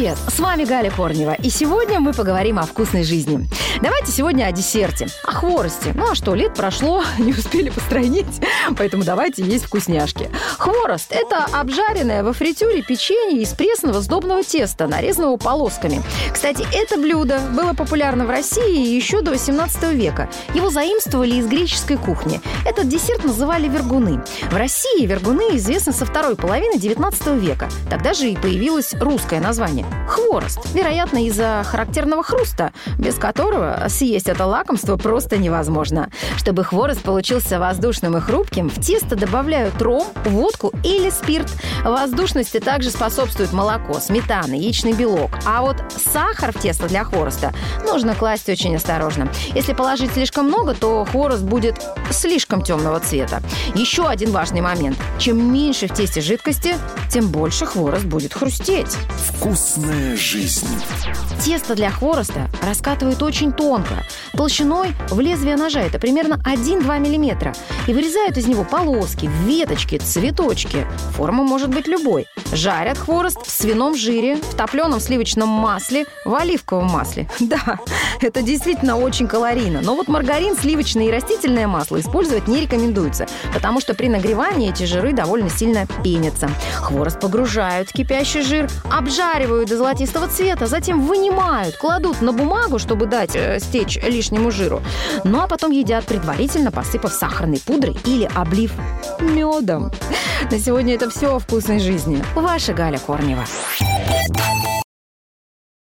Привет! С вами Галя Корнева, и сегодня мы поговорим о вкусной жизни. Давайте сегодня о десерте, о хворосте. Ну а что, лет прошло, не успели постройнить, поэтому давайте есть вкусняшки. Хворост – это обжаренное во фритюре печенье из пресного сдобного теста, нарезанного полосками. Кстати, это блюдо было популярно в России еще до 18 века. Его заимствовали из греческой кухни. Этот десерт называли вергуны. В России вергуны известны со второй половины 19 века. Тогда же и появилось русское название – хворост. Вероятно, из-за характерного хруста, без которого съесть это лакомство просто невозможно. Чтобы хворост получился воздушным и хрупким, в тесто добавляют ром, водку или спирт. Воздушности также способствует молоко, сметана, яичный белок. А вот сахар в тесто для хвороста нужно класть очень осторожно. Если положить слишком много, то хворост будет слишком темного цвета. Еще один важный момент. Чем меньше в тесте жидкости, тем больше хворост будет хрустеть. Вкусная жизнь. Тесто для хвороста раскатывают очень тонко, толщиной в лезвие ножа, это примерно 1-2 мм, и вырезают из него полоски, веточки, цветочки. Форма может быть любой. Жарят хворост в свином жире, в топленом сливочном масле, в оливковом масле. Да, это действительно очень калорийно. Но вот маргарин, сливочное и растительное масло использовать не рекомендуется, потому что при нагревании эти жиры довольно сильно пенятся. Хворост погружают в кипящий жир, обжаривают до золотистого цвета, затем вынимают, кладут на бумагу, чтобы дать э, стечь лишнему жиру. Ну а потом едят предварительно, посыпав сахарной пудрой или облив медом. На сегодня это все о вкусной жизни. Ваша Галя Корнева.